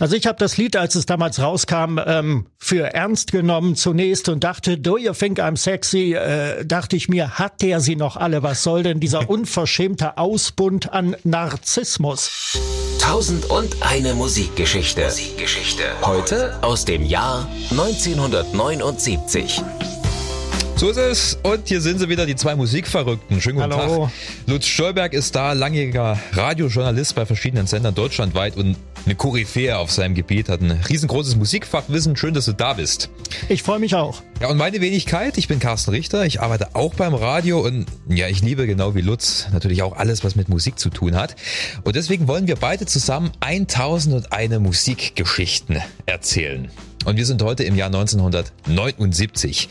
Also ich habe das Lied, als es damals rauskam, ähm, für ernst genommen zunächst und dachte, Do you think I'm sexy? Äh, dachte ich mir, hat der sie noch alle? Was soll denn dieser unverschämte Ausbund an Narzissmus? Tausend und eine Musikgeschichte. Musikgeschichte. Heute aus dem Jahr 1979. So ist es. Und hier sind sie wieder, die zwei Musikverrückten. Schönen guten Hallo. Tag. Lutz Stolberg ist da, langjähriger Radiojournalist bei verschiedenen Sendern deutschlandweit und eine Koryphäe auf seinem Gebiet, hat ein riesengroßes Musikfachwissen. Schön, dass du da bist. Ich freue mich auch. Ja, und meine Wenigkeit, ich bin Carsten Richter, ich arbeite auch beim Radio und ja, ich liebe genau wie Lutz natürlich auch alles, was mit Musik zu tun hat. Und deswegen wollen wir beide zusammen 1001 Musikgeschichten erzählen. Und wir sind heute im Jahr 1979.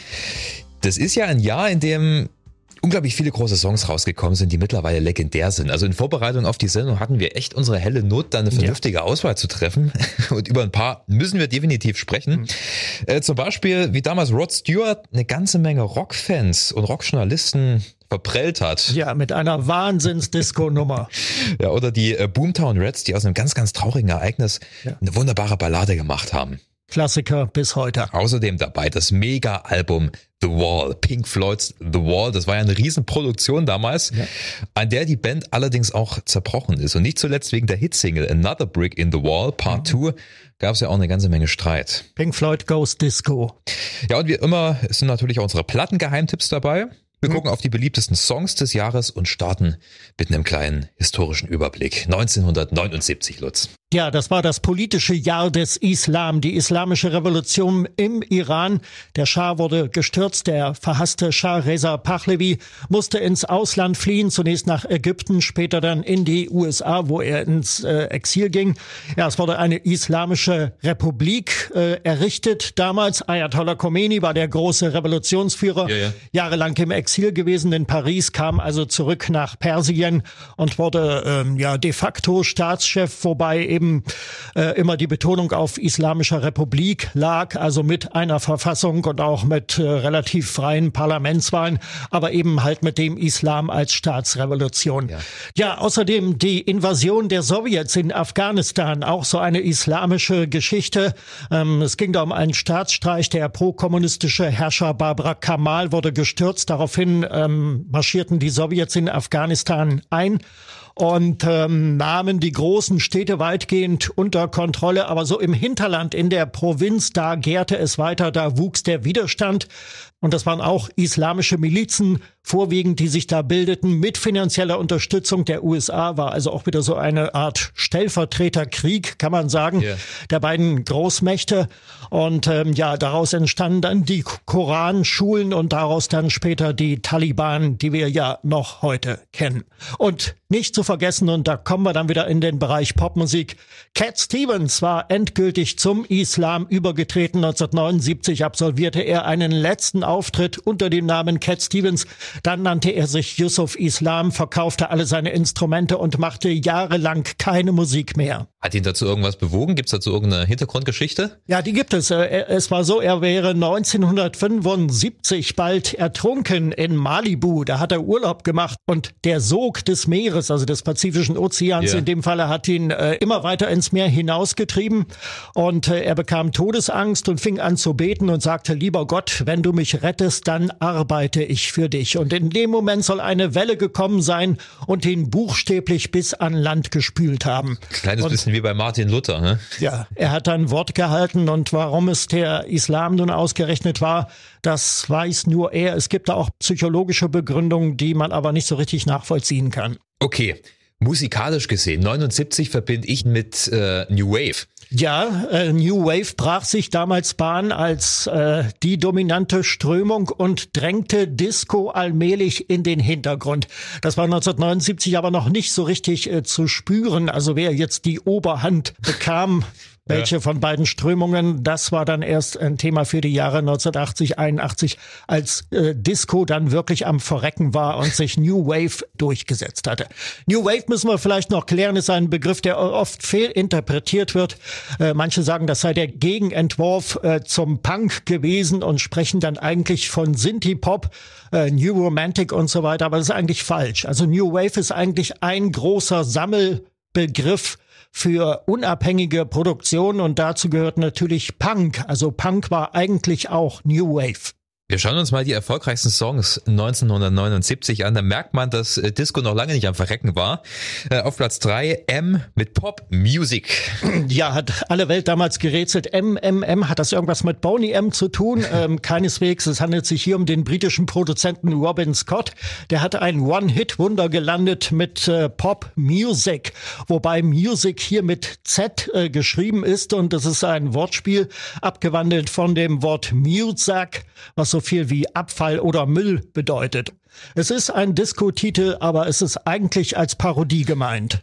Das ist ja ein Jahr, in dem unglaublich viele große Songs rausgekommen sind, die mittlerweile legendär sind. Also in Vorbereitung auf die Sendung hatten wir echt unsere helle Not, da eine vernünftige ja. Auswahl zu treffen. Und über ein paar müssen wir definitiv sprechen. Mhm. Äh, zum Beispiel, wie damals Rod Stewart eine ganze Menge Rockfans und Rockjournalisten verprellt hat. Ja, mit einer Wahnsinns-Disco-Nummer. ja, oder die äh, Boomtown Reds, die aus einem ganz, ganz traurigen Ereignis ja. eine wunderbare Ballade gemacht haben. Klassiker bis heute. Außerdem dabei das Mega-Album The Wall, Pink Floyds The Wall. Das war ja eine Riesenproduktion damals, ja. an der die Band allerdings auch zerbrochen ist. Und nicht zuletzt wegen der Hitsingle Another Brick in the Wall, Part 2, ja. gab es ja auch eine ganze Menge Streit. Pink Floyd Goes Disco. Ja, und wie immer sind natürlich auch unsere Plattengeheimtipps dabei. Wir mhm. gucken auf die beliebtesten Songs des Jahres und starten mit einem kleinen historischen Überblick. 1979, Lutz. Ja, das war das politische Jahr des Islam, die islamische Revolution im Iran. Der Schah wurde gestürzt, der verhasste Schah Reza Pahlavi musste ins Ausland fliehen, zunächst nach Ägypten, später dann in die USA, wo er ins äh, Exil ging. Ja, es wurde eine islamische Republik äh, errichtet. Damals Ayatollah Khomeini war der große Revolutionsführer, ja, ja. jahrelang im Exil gewesen in Paris, kam also zurück nach Persien und wurde ähm, ja de facto Staatschef, wobei eben eben äh, immer die Betonung auf Islamischer Republik lag, also mit einer Verfassung und auch mit äh, relativ freien Parlamentswahlen, aber eben halt mit dem Islam als Staatsrevolution. Ja. ja, außerdem die Invasion der Sowjets in Afghanistan, auch so eine islamische Geschichte. Ähm, es ging da um einen Staatsstreich. Der pro-kommunistische Herrscher Barbara Kamal wurde gestürzt. Daraufhin ähm, marschierten die Sowjets in Afghanistan ein und ähm, nahmen die großen Städte weitgehend unter Kontrolle. Aber so im Hinterland, in der Provinz, da gärte es weiter, da wuchs der Widerstand. Und das waren auch islamische Milizen, vorwiegend, die sich da bildeten, mit finanzieller Unterstützung der USA, war also auch wieder so eine Art Stellvertreterkrieg, kann man sagen, yeah. der beiden Großmächte. Und ähm, ja, daraus entstanden dann die Koranschulen und daraus dann später die Taliban, die wir ja noch heute kennen. Und nicht zu vergessen, und da kommen wir dann wieder in den Bereich Popmusik, Cat Stevens war endgültig zum Islam übergetreten. 1979 absolvierte er einen letzten Auftritt unter dem Namen Cat Stevens. Dann nannte er sich Yusuf Islam, verkaufte alle seine Instrumente und machte jahrelang keine Musik mehr. Hat ihn dazu irgendwas bewogen? Gibt es dazu irgendeine Hintergrundgeschichte? Ja, die gibt es. Äh, es war so, er wäre 1975 bald ertrunken in Malibu. Da hat er Urlaub gemacht und der Sog des Meeres, also des Pazifischen Ozeans, ja. in dem Falle hat ihn äh, immer weiter ins Meer hinausgetrieben und äh, er bekam Todesangst und fing an zu beten und sagte, lieber Gott, wenn du mich rettest, dann arbeite ich für dich. Und in dem Moment soll eine Welle gekommen sein und ihn buchstäblich bis an Land gespült haben. Kleines und bisschen bisschen wie bei Martin Luther, ne? Ja, er hat ein Wort gehalten und warum es der Islam nun ausgerechnet war, das weiß nur er. Es gibt da auch psychologische Begründungen, die man aber nicht so richtig nachvollziehen kann. Okay. Musikalisch gesehen, 79 verbinde ich mit äh, New Wave. Ja, äh, New Wave brach sich damals Bahn als äh, die dominante Strömung und drängte Disco allmählich in den Hintergrund. Das war 1979 aber noch nicht so richtig äh, zu spüren. Also wer jetzt die Oberhand bekam, welche ja. von beiden Strömungen, das war dann erst ein Thema für die Jahre 1980, 81, als äh, Disco dann wirklich am Verrecken war und sich New Wave durchgesetzt hatte. New Wave müssen wir vielleicht noch klären, ist ein Begriff, der oft fehlinterpretiert wird. Äh, manche sagen, das sei der Gegenentwurf äh, zum Punk gewesen und sprechen dann eigentlich von Synthie-Pop, äh, New Romantic und so weiter, aber das ist eigentlich falsch. Also New Wave ist eigentlich ein großer Sammelbegriff für unabhängige Produktion und dazu gehört natürlich Punk. Also Punk war eigentlich auch New Wave. Wir schauen uns mal die erfolgreichsten Songs 1979 an. Da merkt man, dass äh, Disco noch lange nicht am Verrecken war. Äh, auf Platz drei M mit Pop Music. Ja, hat alle Welt damals gerätselt. M, M, M, hat das irgendwas mit Boney M zu tun? Ähm, keineswegs. Es handelt sich hier um den britischen Produzenten Robin Scott. Der hat ein One-Hit-Wunder gelandet mit äh, Pop Music, wobei Music hier mit Z äh, geschrieben ist und das ist ein Wortspiel abgewandelt von dem Wort Music, was so viel wie Abfall oder Müll bedeutet. Es ist ein Disco-Titel, aber es ist eigentlich als Parodie gemeint.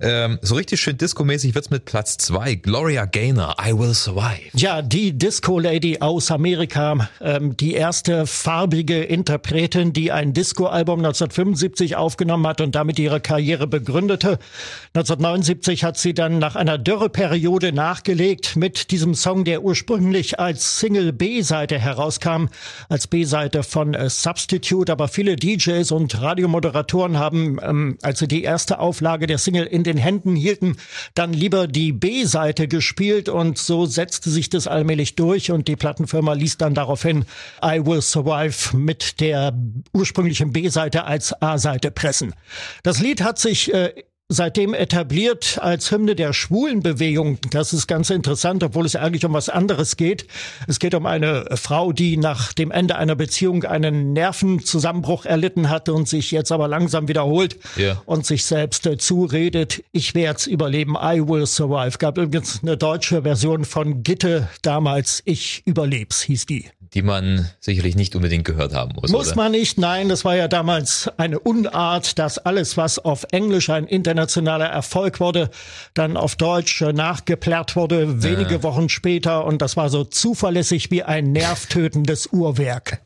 Ähm, so richtig schön disco-mäßig wird's mit Platz zwei. Gloria Gaynor, I Will Survive. Ja, die Disco-Lady aus Amerika, ähm, die erste farbige Interpretin, die ein Disco-Album 1975 aufgenommen hat und damit ihre Karriere begründete. 1979 hat sie dann nach einer Dürreperiode nachgelegt mit diesem Song, der ursprünglich als Single B-Seite herauskam, als B-Seite von äh, Substitute, aber viele DJs und Radiomoderatoren haben, ähm, als sie die erste Auflage der Single in den Händen hielten, dann lieber die B-Seite gespielt und so setzte sich das allmählich durch und die Plattenfirma ließ dann daraufhin I Will Survive mit der ursprünglichen B-Seite als A-Seite pressen. Das Lied hat sich äh, seitdem etabliert als Hymne der Schwulenbewegung. Das ist ganz interessant, obwohl es eigentlich um was anderes geht. Es geht um eine Frau, die nach dem Ende einer Beziehung einen Nervenzusammenbruch erlitten hatte und sich jetzt aber langsam wiederholt yeah. und sich selbst äh, zuredet, ich werd's überleben, I will survive. Gab übrigens eine deutsche Version von Gitte damals, ich überleb's, hieß die die man sicherlich nicht unbedingt gehört haben muss. Muss oder? man nicht, nein, das war ja damals eine Unart, dass alles, was auf Englisch ein internationaler Erfolg wurde, dann auf Deutsch nachgeplärrt wurde, wenige ja. Wochen später und das war so zuverlässig wie ein nervtötendes Uhrwerk.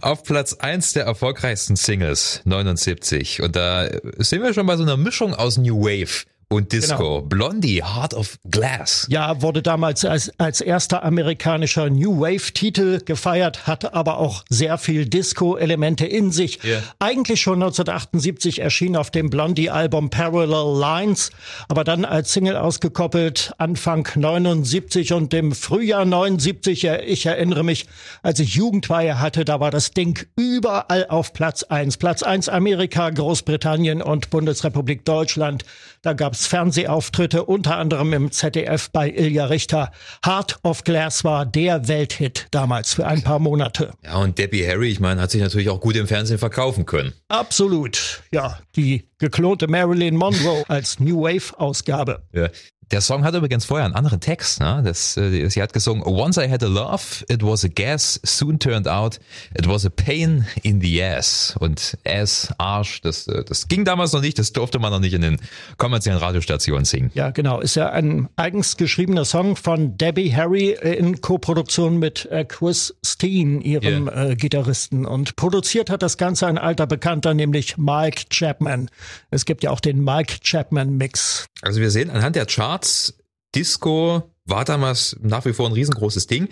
Auf Platz eins der erfolgreichsten Singles 79 und da sind wir schon bei so einer Mischung aus New Wave und Disco. Genau. Blondie, Heart of Glass. Ja, wurde damals als, als erster amerikanischer New Wave-Titel gefeiert, hatte aber auch sehr viel Disco-Elemente in sich. Yeah. Eigentlich schon 1978 erschien auf dem Blondie-Album Parallel Lines, aber dann als Single ausgekoppelt Anfang 79 und im Frühjahr 79, ich erinnere mich, als ich Jugendweihe hatte, da war das Ding überall auf Platz eins. Platz eins Amerika, Großbritannien und Bundesrepublik Deutschland. Da gab es Fernsehauftritte, unter anderem im ZDF bei Ilja Richter. Heart of Glass war der Welthit damals für ein paar Monate. Ja, und Debbie Harry, ich meine, hat sich natürlich auch gut im Fernsehen verkaufen können. Absolut. Ja, die geklonte Marilyn Monroe als New Wave Ausgabe. Ja. Der Song hat übrigens vorher einen anderen Text. Ne? Das, äh, sie hat gesungen, Once I had a love, it was a gas, soon turned out, it was a pain in the ass. Und ass, Arsch, das, äh, das ging damals noch nicht, das durfte man noch nicht in den kommerziellen Radiostationen singen. Ja, genau. Ist ja ein eigens geschriebener Song von Debbie Harry in Koproduktion mit äh, Chris Steen, ihrem yeah. äh, Gitarristen. Und produziert hat das Ganze ein alter Bekannter, nämlich Mike Chapman. Es gibt ja auch den Mike Chapman Mix. Also wir sehen anhand der Charts, Charts. Disco war damals nach wie vor ein riesengroßes Ding.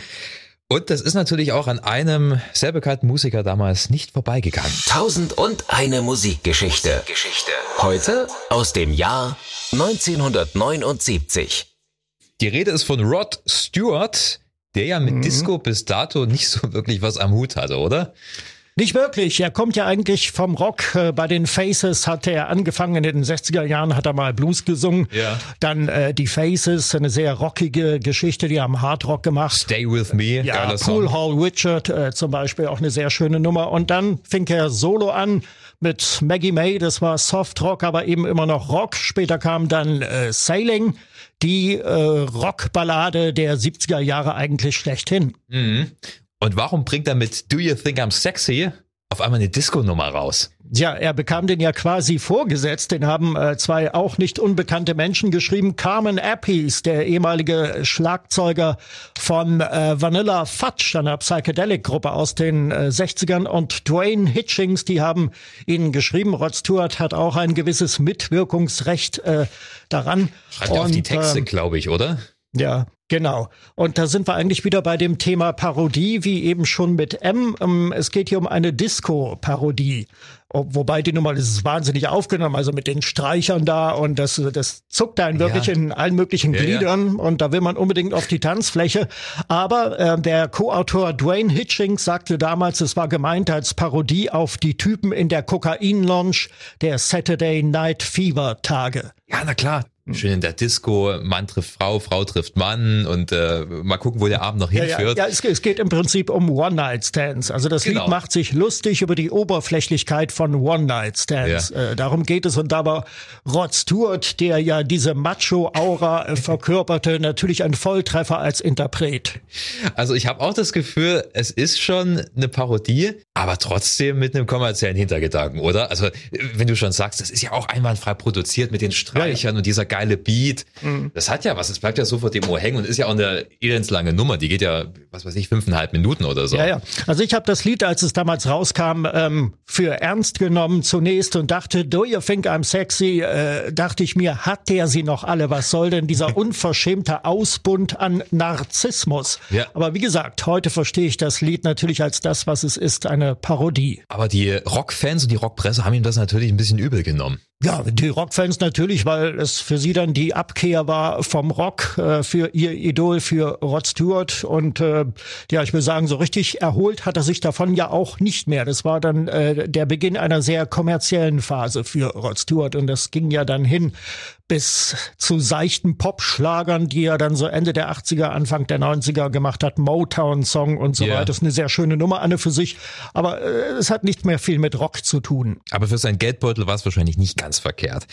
Und das ist natürlich auch an einem sehr bekannten Musiker damals nicht vorbeigegangen. Tausend und eine Musikgeschichte. Geschichte. Heute aus dem Jahr 1979. Die Rede ist von Rod Stewart, der ja mit mhm. Disco bis dato nicht so wirklich was am Hut hatte, oder? Nicht wirklich. Er kommt ja eigentlich vom Rock. Äh, bei den Faces hat er angefangen. In den 60er Jahren hat er mal Blues gesungen. Ja. Dann äh, die Faces, eine sehr rockige Geschichte. Die haben Hard Rock gemacht. Stay With Me, ja, geiler Pool Hall Richard äh, zum Beispiel, auch eine sehr schöne Nummer. Und dann fing er solo an mit Maggie May. Das war Soft Rock, aber eben immer noch Rock. Später kam dann äh, Sailing die äh, Rockballade der 70er Jahre eigentlich schlechthin. Mhm. Und warum bringt er mit Do You Think I'm Sexy auf einmal eine Disco-Nummer raus? Ja, er bekam den ja quasi vorgesetzt. Den haben äh, zwei auch nicht unbekannte Menschen geschrieben. Carmen Appies, der ehemalige Schlagzeuger von äh, Vanilla Fudge, einer Psychedelic-Gruppe aus den äh, 60ern, und Dwayne Hitchings, die haben ihn geschrieben. Rod Stewart hat auch ein gewisses Mitwirkungsrecht äh, daran. Schreibt und, auf die Texte, äh, glaube ich, oder? Ja, genau. Und da sind wir eigentlich wieder bei dem Thema Parodie, wie eben schon mit M. Ähm, es geht hier um eine Disco-Parodie. Wobei die Nummer ist wahnsinnig aufgenommen, also mit den Streichern da und das, das zuckt einen wirklich ja. in allen möglichen ja, Gliedern ja. und da will man unbedingt auf die Tanzfläche. Aber äh, der Co-Autor Dwayne Hitchings sagte damals, es war gemeint als Parodie auf die Typen in der Kokain-Lounge der Saturday Night Fever Tage. Ja, na klar. Schön in der Disco, Mann trifft Frau, Frau trifft Mann und äh, mal gucken, wo der Abend noch hinführt. Ja, ja, ja es, es, geht im Prinzip um One-Night-Stands. Also das genau. Lied macht sich lustig über die Oberflächlichkeit von One-Night-Stands. Ja. Äh, darum geht es. Und da war Rod Stewart, der ja diese Macho-Aura äh, verkörperte, natürlich ein Volltreffer als Interpret. Also ich habe auch das Gefühl, es ist schon eine Parodie, aber trotzdem mit einem kommerziellen Hintergedanken, oder? Also wenn du schon sagst, das ist ja auch einwandfrei produziert mit den Streichern und dieser geile Beat. Mhm. Das hat ja was. Es bleibt ja sofort dem Ohr hängen und ist ja auch eine elendslange Nummer. Die geht ja, was weiß ich, fünfeinhalb Minuten oder so. Ja, ja. Also ich habe das Lied, als es damals rauskam, ähm, für ernst genommen zunächst und dachte, do you think I'm sexy? Äh, dachte ich mir, hat der sie noch alle? Was soll denn dieser unverschämte Ausbund an Narzissmus? Ja. Aber wie gesagt, heute verstehe ich das Lied natürlich als das, was es ist, eine Parodie. Aber die Rockfans und die Rockpresse haben ihm das natürlich ein bisschen übel genommen. Ja, die Rockfans natürlich, weil es für sie dann die Abkehr war vom Rock, äh, für ihr Idol, für Rod Stewart. Und äh, ja, ich will sagen, so richtig erholt hat er sich davon ja auch nicht mehr. Das war dann äh, der Beginn einer sehr kommerziellen Phase für Rod Stewart. Und das ging ja dann hin bis zu seichten Popschlagern, die er dann so Ende der 80er, Anfang der 90er gemacht hat, Motown-Song und so yeah. weiter. Das ist eine sehr schöne Nummer, eine für sich, aber äh, es hat nicht mehr viel mit Rock zu tun. Aber für sein Geldbeutel war es wahrscheinlich nicht ganz verkehrt.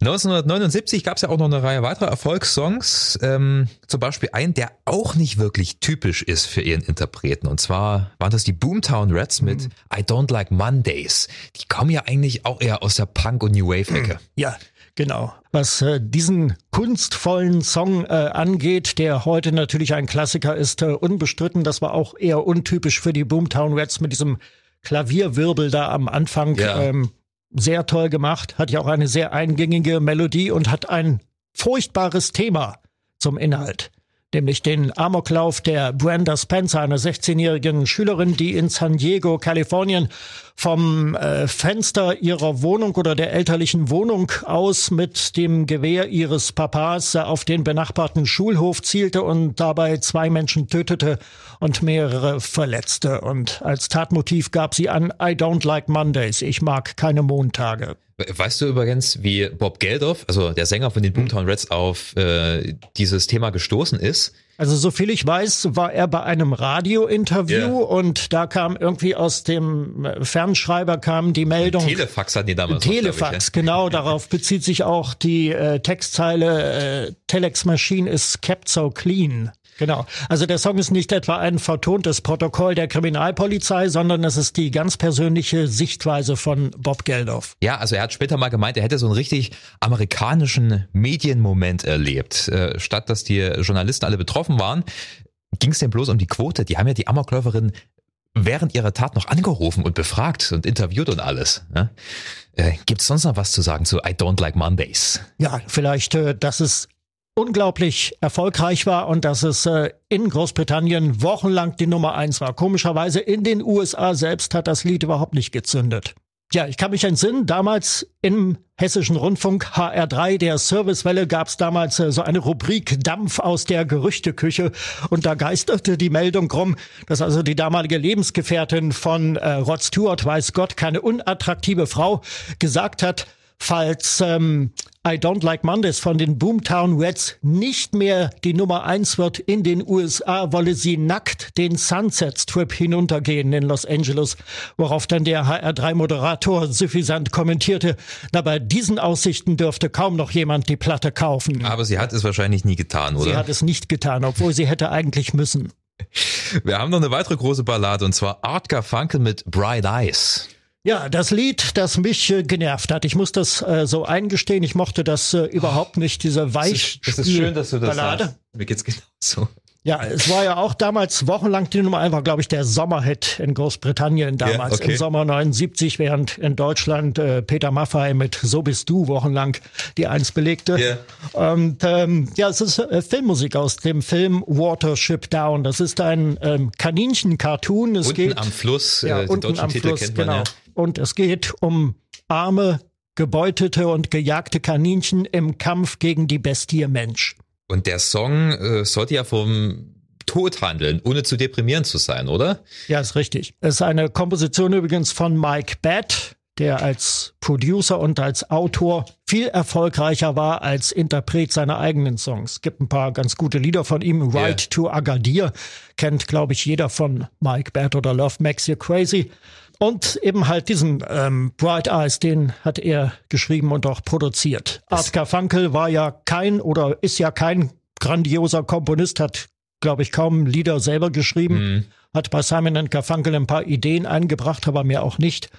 1979 gab es ja auch noch eine Reihe weiterer Erfolgssongs, ähm, zum Beispiel einen, der auch nicht wirklich typisch ist für ihren Interpreten. Und zwar waren das die Boomtown Reds mit mhm. I Don't Like Mondays. Die kommen ja eigentlich auch eher aus der Punk- und New Wave-Ecke. Ja, Genau. Was äh, diesen kunstvollen Song äh, angeht, der heute natürlich ein Klassiker ist, äh, unbestritten. Das war auch eher untypisch für die Boomtown Reds mit diesem Klavierwirbel da am Anfang. Ja. Ähm, sehr toll gemacht, hat ja auch eine sehr eingängige Melodie und hat ein furchtbares Thema zum Inhalt nämlich den Amoklauf der Brenda Spencer, einer 16-jährigen Schülerin, die in San Diego, Kalifornien, vom äh, Fenster ihrer Wohnung oder der elterlichen Wohnung aus mit dem Gewehr ihres Papas auf den benachbarten Schulhof zielte und dabei zwei Menschen tötete und mehrere verletzte. Und als Tatmotiv gab sie an I don't like Mondays, ich mag keine Montage. Weißt du übrigens, wie Bob Geldof, also der Sänger von den Boomtown Reds, auf äh, dieses Thema gestoßen ist? Also so viel ich weiß, war er bei einem Radiointerview yeah. und da kam irgendwie aus dem Fernschreiber kam die Meldung. Telefax hatten die damals. Telefax, ich, genau. Darauf bezieht sich auch die äh, Textzeile äh, Telex Machine is kept so clean. Genau. Also der Song ist nicht etwa ein vertontes Protokoll der Kriminalpolizei, sondern es ist die ganz persönliche Sichtweise von Bob Geldof. Ja, also er hat später mal gemeint, er hätte so einen richtig amerikanischen Medienmoment erlebt. Äh, statt dass die Journalisten alle betroffen waren, ging es denn bloß um die Quote. Die haben ja die Amokläuferin während ihrer Tat noch angerufen und befragt und interviewt und alles. Ja? Äh, Gibt es sonst noch was zu sagen zu I Don't Like Mondays? Ja, vielleicht, äh, dass es unglaublich erfolgreich war und dass es äh, in Großbritannien wochenlang die Nummer eins war. Komischerweise in den USA selbst hat das Lied überhaupt nicht gezündet. Ja, ich kann mich entsinnen, damals im Hessischen Rundfunk HR3 der Servicewelle gab es damals äh, so eine Rubrik Dampf aus der Gerüchteküche und da geisterte die Meldung rum, dass also die damalige Lebensgefährtin von äh, Rod Stewart, weiß Gott, keine unattraktive Frau, gesagt hat, falls ähm, I Don't Like Mondays von den Boomtown Reds nicht mehr die Nummer eins wird in den USA, wolle sie nackt den Sunset Strip hinuntergehen in Los Angeles, worauf dann der HR3-Moderator suffisant kommentierte, na bei diesen Aussichten dürfte kaum noch jemand die Platte kaufen. Aber sie hat es wahrscheinlich nie getan, oder? Sie hat es nicht getan, obwohl sie hätte eigentlich müssen. Wir haben noch eine weitere große Ballade und zwar Art Garfunkel mit Bright Eyes. Ja, das Lied, das mich äh, genervt hat. Ich muss das äh, so eingestehen. Ich mochte das äh, überhaupt nicht, diese weich Das ist, das ist schön, dass du das Ballade. sagst. Mir geht's genauso. Ja, es war ja auch damals wochenlang die Nummer war glaube ich der Sommerhit in Großbritannien damals Ja, okay. im Sommer 79, während in Deutschland äh, Peter Maffay mit So bist du wochenlang die Eins belegte. Ja. Und ähm, ja, es ist äh, Filmmusik aus dem Film Watership Down. Das ist ein ähm, Kaninchen-Cartoon. Es Unten geht am Fluss, ja, äh, den unten deutschen am Titel Fluss, kennt man genau. ja. Und es geht um arme, gebeutete und gejagte Kaninchen im Kampf gegen die Bestie Mensch. Und der Song äh, sollte ja vom Tod handeln, ohne zu deprimierend zu sein, oder? Ja, ist richtig. Es ist eine Komposition übrigens von Mike Batt, der als Producer und als Autor viel erfolgreicher war als Interpret seiner eigenen Songs. Es gibt ein paar ganz gute Lieder von ihm. Ride to Agadir kennt, glaube ich, jeder von Mike Batt oder Love Makes You Crazy. Und eben halt diesen ähm, Bright Eyes, den hat er geschrieben und auch produziert. Art Garfunkel war ja kein oder ist ja kein grandioser Komponist, hat, glaube ich, kaum Lieder selber geschrieben, hat bei Simon Garfunkel ein paar Ideen eingebracht, aber mehr auch nicht.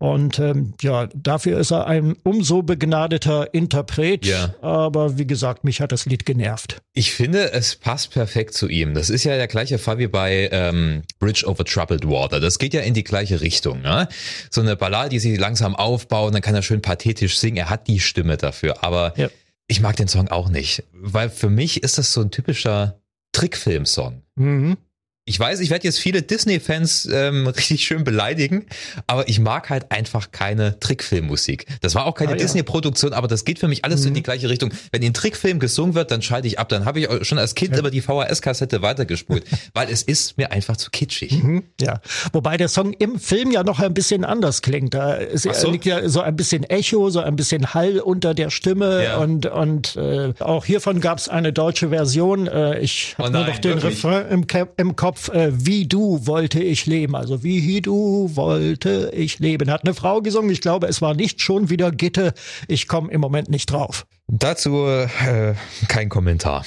Und ähm, ja, dafür ist er ein umso begnadeter Interpret. Ja. Aber wie gesagt, mich hat das Lied genervt. Ich finde, es passt perfekt zu ihm. Das ist ja der gleiche Fall wie bei ähm, Bridge over Troubled Water. Das geht ja in die gleiche Richtung. Ne? So eine Ballade, die sich langsam aufbaut, dann kann er schön pathetisch singen. Er hat die Stimme dafür. Aber Ja. ich mag den Song auch nicht, weil für mich ist das so ein typischer Trickfilm-Song. Mhm. Ich weiß, ich werde jetzt viele Disney-Fans ähm, richtig schön beleidigen, aber ich mag halt einfach keine Trickfilmmusik. Das war auch keine Ah, ja. Mhm. Disney-Produktion, aber das geht für mich alles so in die gleiche Richtung. Wenn in Trickfilm gesungen wird, dann schalte ich ab. Dann habe ich auch schon als Kind immer die VHS-Kassette weitergespult, weil es ist mir einfach zu kitschig. Mhm, Ja, wobei der Song im Film ja noch ein bisschen anders klingt. Da ist, so. liegt ja so ein bisschen Echo, so ein bisschen Hall unter der Stimme Ja. und und äh, auch hiervon gab es eine deutsche Version. Äh, ich habe Oh nur noch den wirklich? Refrain im, Ke- im Kopf. Äh, wie du wollte ich leben, also wie du wollte ich leben. Hat eine Frau gesungen. Ich glaube, es war nicht schon wieder Gitte. Ich komme im Moment nicht drauf. Dazu äh, kein Kommentar.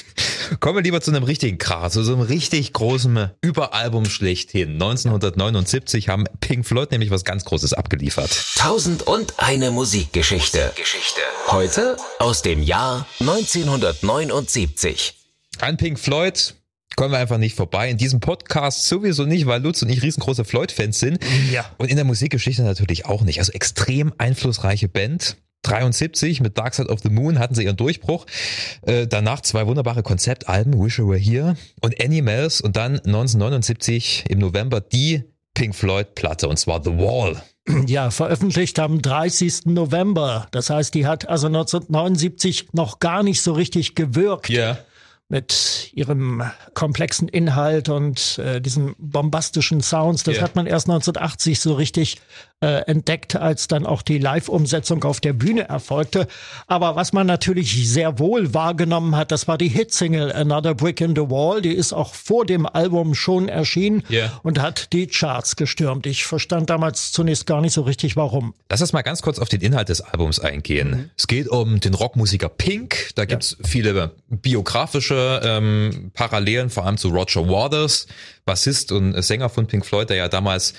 Kommen wir lieber zu einem richtigen Kracher, zu so einem richtig großen Überalbum schlechthin. 1979 haben Pink Floyd nämlich was ganz Großes abgeliefert. Tausend und eine Musikgeschichte. Geschichte. Heute aus dem Jahr 1979. An Pink Floyd kommen wir einfach nicht vorbei. In diesem Podcast sowieso nicht, weil Lutz und ich riesengroße Floyd-Fans sind. Ja. Und in der Musikgeschichte natürlich auch nicht. Also extrem einflussreiche Band. 73 mit Dark Side of the Moon hatten sie ihren Durchbruch. Äh, danach zwei wunderbare Konzeptalben, Wish You Were Here und Animals und dann 1979 im November die Pink Floyd Platte und zwar The Wall. Ja, veröffentlicht am 30. November. Das heißt, die hat also 1979 noch gar nicht so richtig gewirkt. Ja. Mit ihrem komplexen Inhalt und äh, diesen bombastischen Sounds. Das Ja. hat man erst 1980 so richtig äh, entdeckt, als dann auch die Live-Umsetzung auf der Bühne erfolgte. Aber was man natürlich sehr wohl wahrgenommen hat, das war die Hitsingle Another Brick in the Wall. Die ist auch vor dem Album schon erschienen Ja. und hat die Charts gestürmt. Ich verstand damals zunächst gar nicht so richtig, warum. Lass uns mal ganz kurz auf den Inhalt des Albums eingehen. Es geht um den Rockmusiker Pink. Da gibt's viele biografische ähm, Parallelen, vor allem zu Roger Waters, Bassist und Sänger von Pink Floyd, der ja damals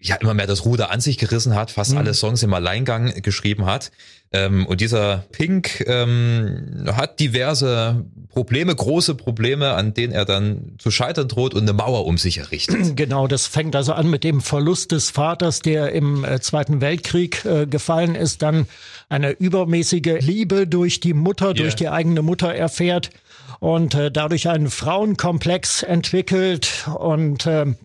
ja immer mehr das Ruder an sich gerissen hat, fast alle Songs im Alleingang geschrieben hat. Ähm, und dieser Pink ähm, hat diverse Probleme, große Probleme, an denen er dann zu scheitern droht und eine Mauer um sich errichtet. Genau, das fängt also an mit dem Verlust des Vaters, der im äh, Zweiten Weltkrieg äh, gefallen ist, dann eine übermäßige Liebe durch die Mutter, durch die eigene Mutter erfährt und äh, dadurch einen Frauenkomplex entwickelt und ähm,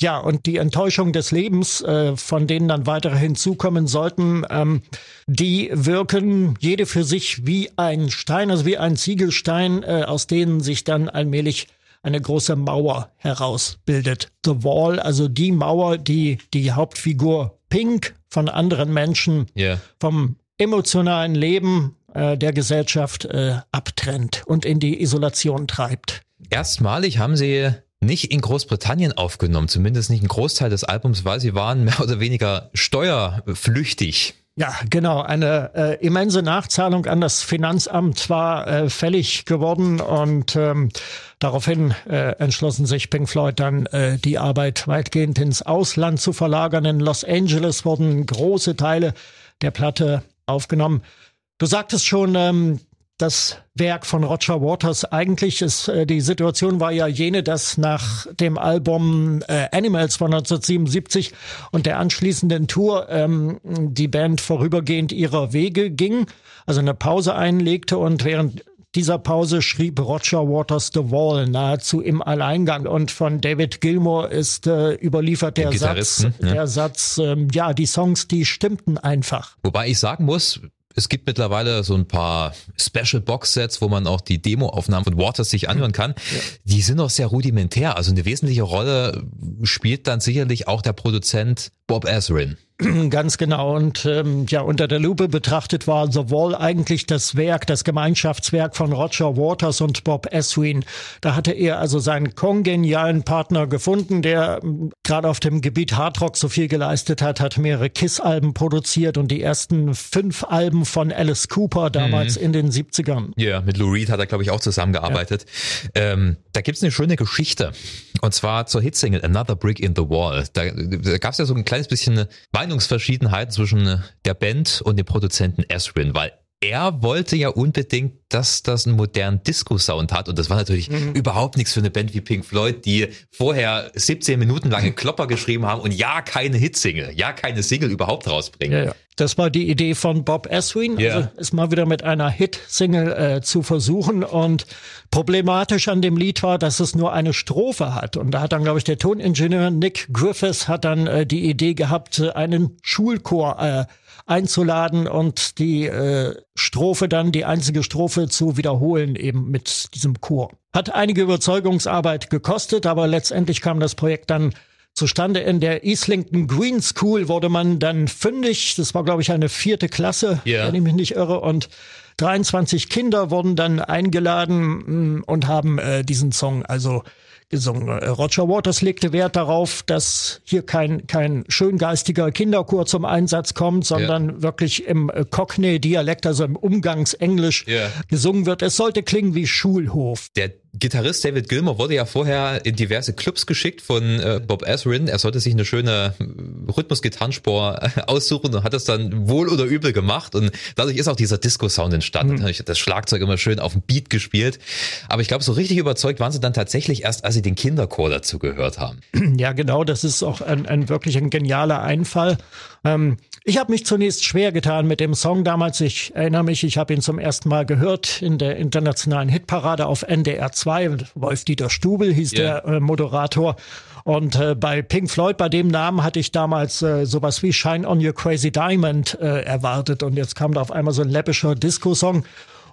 ja, und die Enttäuschung des Lebens, äh, von denen dann weitere hinzukommen sollten, ähm, die wirken jede für sich wie ein Stein, also wie ein Ziegelstein, äh, aus denen sich dann allmählich eine große Mauer herausbildet. The Wall, also die Mauer, die die Hauptfigur Pink von anderen Menschen Ja. vom emotionalen Leben äh, der Gesellschaft äh, abtrennt und in die Isolation treibt. Erstmalig haben sie nicht in Großbritannien aufgenommen, zumindest nicht ein Großteil des Albums, weil sie waren mehr oder weniger steuerflüchtig. Ja, genau. Eine äh, immense Nachzahlung an das Finanzamt war äh, fällig geworden und ähm, daraufhin äh, entschlossen sich Pink Floyd dann, äh, die Arbeit weitgehend ins Ausland zu verlagern. In Los Angeles wurden große Teile der Platte aufgenommen. Du sagtest schon, ähm, das Werk von Roger Waters. Eigentlich ist äh, die Situation war ja jene, dass nach dem Album äh, Animals von 1977 und der anschließenden Tour ähm, die Band vorübergehend ihrer Wege ging, also eine Pause einlegte und während dieser Pause schrieb Roger Waters The Wall nahezu im Alleingang und von David Gilmour ist äh, überliefert der Satz, ja. der Satz, ähm, ja, die Songs, die stimmten einfach. Wobei ich sagen muss, es gibt mittlerweile so ein paar Special Box Sets, wo man auch die Demo-Aufnahmen von Waters sich anhören kann. Ja. Die sind auch sehr rudimentär. Also eine wesentliche Rolle spielt dann sicherlich auch der Produzent Bob Ezrin. Ganz genau. Und ähm, ja, unter der Lupe betrachtet war The Wall eigentlich das Werk, das Gemeinschaftswerk von Roger Waters und Bob Eswin. Da hatte er also seinen kongenialen Partner gefunden, der ähm, gerade auf dem Gebiet Hardrock so viel geleistet hat, hat mehrere Kiss-Alben produziert und die ersten fünf Alben von Alice Cooper damals mhm. in den 70ern. Ja, mit Lou Reed hat er, glaube ich, auch zusammengearbeitet. Ja. Ähm, da gibt's eine schöne Geschichte. Und zwar zur Hitsingle Another Brick in the Wall. Da, da gab's ja so ein kleines bisschen Meinungsverschiedenheiten zwischen der Band und dem Produzenten Esrin, weil er wollte ja unbedingt, dass das einen modernen Disco-Sound hat. Und das war natürlich mhm. überhaupt nichts für eine Band wie Pink Floyd, die vorher 17 Minuten lange Klopper geschrieben haben und ja, keine Hitsingle, ja, keine Single überhaupt rausbringen. Ja, ja. Das war die Idee von Bob Eswin, ja. also es mal wieder mit einer Hit-Single äh, zu versuchen. Und problematisch an dem Lied war, dass es nur eine Strophe hat. Und da hat dann, glaube ich, der Toningenieur Nick Griffiths hat dann äh, die Idee gehabt, einen Schulchor äh, einzuladen und die äh, Strophe dann, die einzige Strophe zu wiederholen, eben mit diesem Chor. Hat einige Überzeugungsarbeit gekostet, aber letztendlich kam das Projekt dann zustande. In der Islington Green School wurde man dann fündig. Das war, glaube ich, eine vierte Klasse, yeah. wenn ich mich nicht irre. Und 23 Kinder wurden dann eingeladen mm, und haben äh, diesen Song also gesungen. Äh, Roger Waters legte Wert darauf, dass hier kein, kein schöngeistiger Kinderchor zum Einsatz kommt, sondern ja. wirklich im äh, Cockney-Dialekt, also im Umgangsenglisch ja. gesungen wird. Es sollte klingen wie Schulhof. Der Gitarrist David Gilmer wurde ja vorher in diverse Clubs geschickt von äh, Bob Ezrin. Er sollte sich eine schöne äh, Rhythmus-Gitarrenspur äh, aussuchen und hat das dann wohl oder übel gemacht. Und dadurch ist auch dieser Disco-Sound entstanden. Mhm. Das Schlagzeug immer schön auf dem Beat gespielt. Aber ich glaube, so richtig überzeugt waren sie dann tatsächlich erst, als sie den Kinderchor dazu gehört haben. Ja, genau. Das ist auch ein, ein wirklich ein genialer Einfall. Ähm, ich habe mich zunächst schwer getan mit dem Song damals. Ich erinnere mich, ich habe ihn zum ersten Mal gehört in der internationalen Hitparade auf NDR 2. Wolf-Dieter Stubel hieß yeah. der äh, Moderator. Und äh, bei Pink Floyd, bei dem Namen hatte ich damals äh, sowas wie Shine on Your Crazy Diamond äh, erwartet. Und jetzt kam da auf einmal so ein läppischer Disco-Song.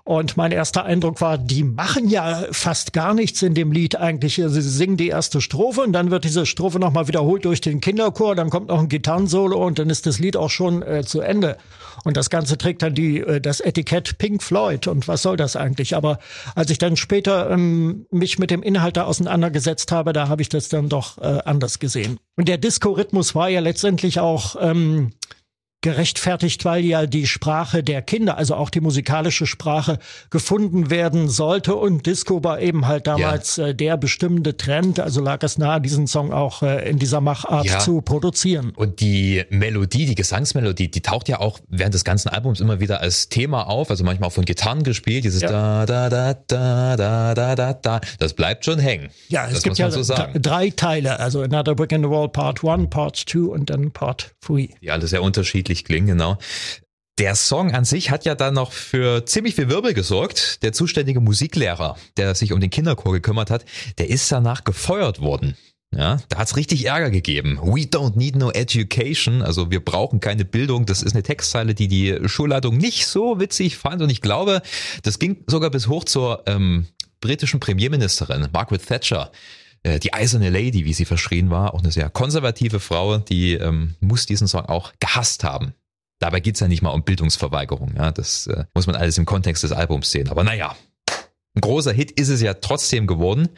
Und mein erster Eindruck war, die machen ja fast gar nichts in dem Lied eigentlich. Sie singen die erste Strophe und dann wird diese Strophe nochmal wiederholt durch den Kinderchor, dann kommt noch ein Gitarrensolo und dann ist das Lied auch schon äh, zu Ende. Und das Ganze trägt dann die, äh, das Etikett Pink Floyd. Und was soll das eigentlich? Aber als ich dann später ähm, mich mit dem Inhalt da auseinandergesetzt habe, da habe ich das dann doch äh, anders gesehen. Und der Disco-Rhythmus war ja letztendlich auch ähm, gerechtfertigt, weil ja die Sprache der Kinder, also auch die musikalische Sprache, gefunden werden sollte. Und Disco war eben halt damals ja. der bestimmende Trend. Also lag es nahe, diesen Song auch äh, in dieser Machart ja. zu produzieren. Und die Melodie, die Gesangsmelodie, die taucht ja auch während des ganzen Albums immer wieder als Thema auf. Also manchmal auch von Gitarren gespielt. Dieses ja. da, da, da, da, da, da, da. Das bleibt schon hängen. Ja, es das gibt ja so drei Teile. Also Another Brick in the Wall Part 1, Part 2 und dann Part 3. Ja, alles sehr unterschiedlich unterschiedlich klingen, genau. Der Song an sich hat ja dann noch für ziemlich viel Wirbel gesorgt. Der zuständige Musiklehrer, der sich um den Kinderchor gekümmert hat, der ist danach gefeuert worden. Ja, da hat's richtig Ärger gegeben. We don't need no education. Also wir brauchen keine Bildung. Das ist eine Textzeile, die die Schulleitung nicht so witzig fand. Und ich glaube, das ging sogar bis hoch zur ähm, britischen Premierministerin Margaret Thatcher. Äh, die eiserne Lady, wie sie verschrien war, auch eine sehr konservative Frau, die ähm, muss diesen Song auch gehasst haben. Dabei geht's ja nicht mal um Bildungsverweigerung. Ja, das äh, muss man alles im Kontext des Albums sehen. Aber naja, ein großer Hit ist es ja trotzdem geworden,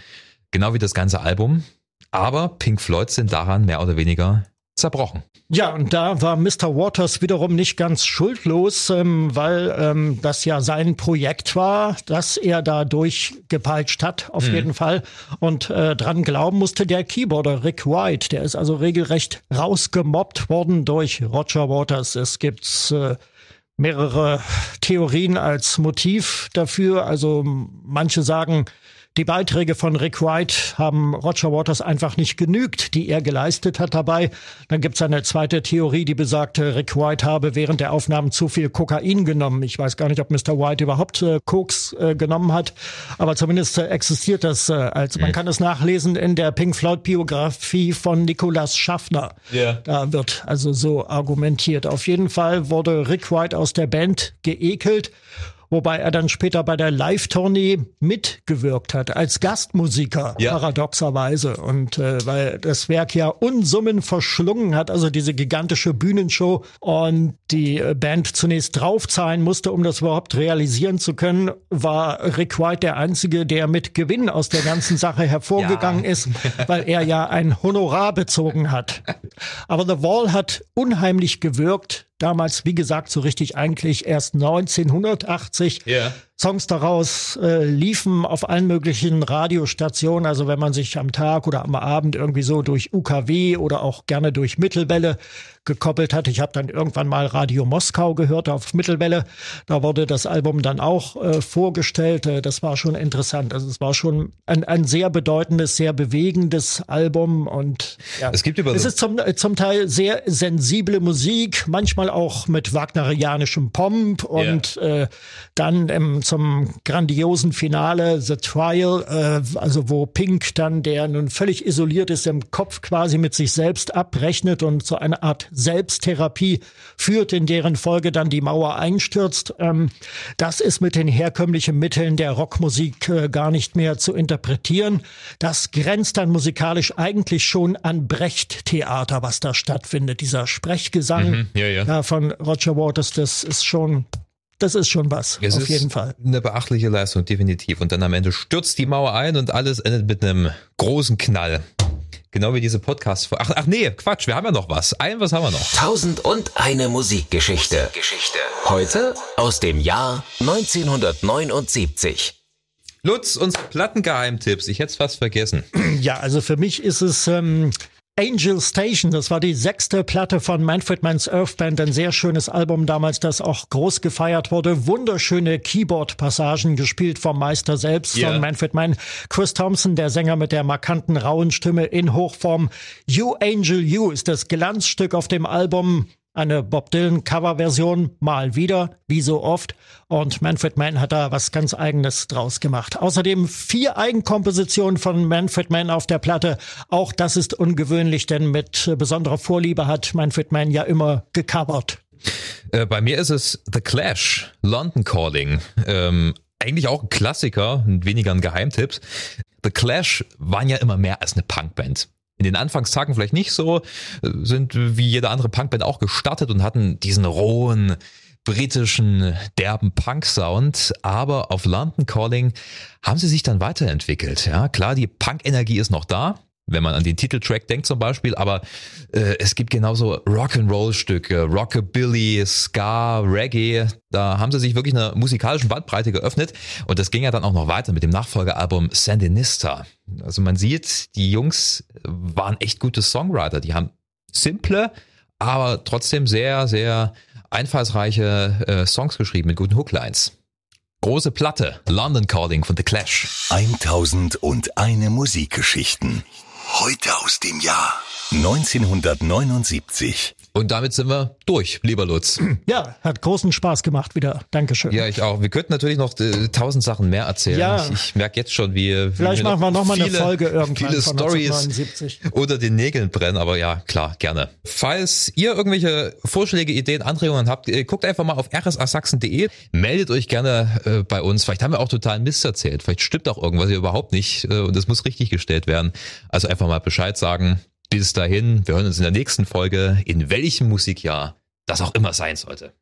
genau wie das ganze Album. Aber Pink Floyd sind daran mehr oder weniger zerbrochen. Ja, und da war Mr. Waters wiederum nicht ganz schuldlos, ähm, weil ähm, das ja sein Projekt war, das er da durchgepeitscht hat, auf mhm. jeden Fall. Und äh, dran glauben musste der Keyboarder Rick White. Der ist also regelrecht rausgemobbt worden durch Roger Waters. Es gibt äh, mehrere Theorien als Motiv dafür. Also manche sagen, die Beiträge von Rick White haben Roger Waters einfach nicht genügt, die er geleistet hat dabei. Dann gibt es eine zweite Theorie, die besagte, Rick White habe während der Aufnahmen zu viel Kokain genommen. Ich weiß gar nicht, ob Mr. White überhaupt äh, Koks äh, genommen hat, aber zumindest äh, existiert das äh, als man mhm. kann es nachlesen in der Pink Floyd Biografie von Nicolas Schaffner. Yeah. Da wird also so argumentiert. Auf jeden Fall wurde Rick White aus der Band geekelt wobei er dann später bei der Live-Tournee mitgewirkt hat, als Gastmusiker, ja. paradoxerweise. Und äh, weil das Werk ja Unsummen verschlungen hat, also diese gigantische Bühnenshow und die äh, Band zunächst draufzahlen musste, um das überhaupt realisieren zu können, war Rick White der Einzige, der mit Gewinn aus der ganzen Sache hervorgegangen ja. ist, weil er ja ein Honorar bezogen hat. Aber The Wall hat unheimlich gewirkt, damals, wie gesagt, so richtig eigentlich erst 1980. Yeah. Songs daraus äh, liefen auf allen möglichen Radiostationen. Also wenn man sich am Tag oder am Abend irgendwie so durch UKW oder auch gerne durch Mittelwelle gekoppelt hat. Ich habe dann irgendwann mal Radio Moskau gehört auf Mittelwelle. Da wurde das Album dann auch äh, vorgestellt. Äh, das war schon interessant. Also es war schon ein, ein sehr bedeutendes, sehr bewegendes Album und ja, es gibt über es ist zum, äh, zum Teil sehr sensible Musik, manchmal auch mit wagnerianischem Pomp und yeah. äh, dann ähm, zum grandiosen Finale The Trial, äh, also wo Pink dann, der nun völlig isoliert ist, im Kopf quasi mit sich selbst abrechnet und so eine Art Selbsttherapie führt, in deren Folge dann die Mauer einstürzt. Ähm, das ist mit den herkömmlichen Mitteln der Rockmusik äh, gar nicht mehr zu interpretieren. Das grenzt dann musikalisch eigentlich schon an Brecht-Theater, was da stattfindet. Dieser Sprechgesang mhm, ja, ja. Ja, von Roger Waters, das ist schon das ist schon was, es auf jeden Fall. Eine beachtliche Leistung, definitiv. Und dann am Ende stürzt die Mauer ein und alles endet mit einem großen Knall. Genau wie diese Podcast. Ach, ach nee, Quatsch, wir haben ja noch was. Ein, was haben wir noch? Tausend und eine Musikgeschichte. Geschichte. Heute aus dem Jahr 1979. Lutz, unsere Plattengeheimtipps. Ich hätte es fast vergessen. Ja, also für mich ist es ähm, Angel Station, das war die sechste Platte von Manfred Mann's Earth Band, ein sehr schönes Album damals, das auch groß gefeiert wurde. Wunderschöne Keyboard-Passagen gespielt vom Meister selbst, yeah. von Manfred Mann. Chris Thompson, der Sänger mit der markanten rauen Stimme in Hochform. You Angel You ist das Glanzstück auf dem Album. Eine Bob Dylan Coverversion, mal wieder, wie so oft. Und Manfred Mann hat da was ganz Eigenes draus gemacht. Außerdem vier Eigenkompositionen von Manfred Mann auf der Platte. Auch das ist ungewöhnlich, denn mit besonderer Vorliebe hat Manfred Mann ja immer gecovert. Äh, bei mir ist es The Clash, London Calling. Ähm, eigentlich auch ein Klassiker, weniger ein Geheimtipp. The Clash waren ja immer mehr als eine Punkband in den Anfangstagen vielleicht nicht so, äh, sind wie jede andere Punkband auch gestartet und hatten diesen rohen, britischen, derben Punk-Sound, aber auf London Calling haben sie sich dann weiterentwickelt. Ja, klar, die Punk-Energie ist noch da, wenn man an den Titeltrack denkt zum Beispiel, aber äh, es gibt genauso Rock'n'Roll-Stücke, Rockabilly, Ska, Reggae, da haben sie sich wirklich einer musikalischen Bandbreite geöffnet und das ging ja dann auch noch weiter mit dem Nachfolgealbum Sandinista. Also man sieht, die Jungs waren echt gute Songwriter, die haben simple, aber trotzdem sehr, sehr einfallsreiche äh, Songs geschrieben mit guten Hooklines. Große Platte, London Calling von The Clash. 1001 Musikgeschichten. Heute aus dem Jahr 1979. Und damit sind wir durch, lieber Lutz. Ja, hat großen Spaß gemacht wieder. Dankeschön. Ja, ich auch. Wir könnten natürlich noch äh, tausend Sachen mehr erzählen. Ja. Ich, ich merke jetzt schon, wie, Vielleicht machen wir noch mal eine Folge irgendwann viele Stories unter den Nägeln brennen. Aber ja, klar, gerne. Falls ihr irgendwelche Vorschläge, Ideen, Anregungen habt, äh, guckt einfach mal auf rsasachsen.de. Meldet euch gerne äh, bei uns. Vielleicht haben wir auch total Mist erzählt. Vielleicht stimmt auch irgendwas hier überhaupt nicht äh, und es muss richtig gestellt werden. Also einfach mal Bescheid sagen. Bis dahin, wir hören uns in der nächsten Folge, in welchem Musikjahr das auch immer sein sollte.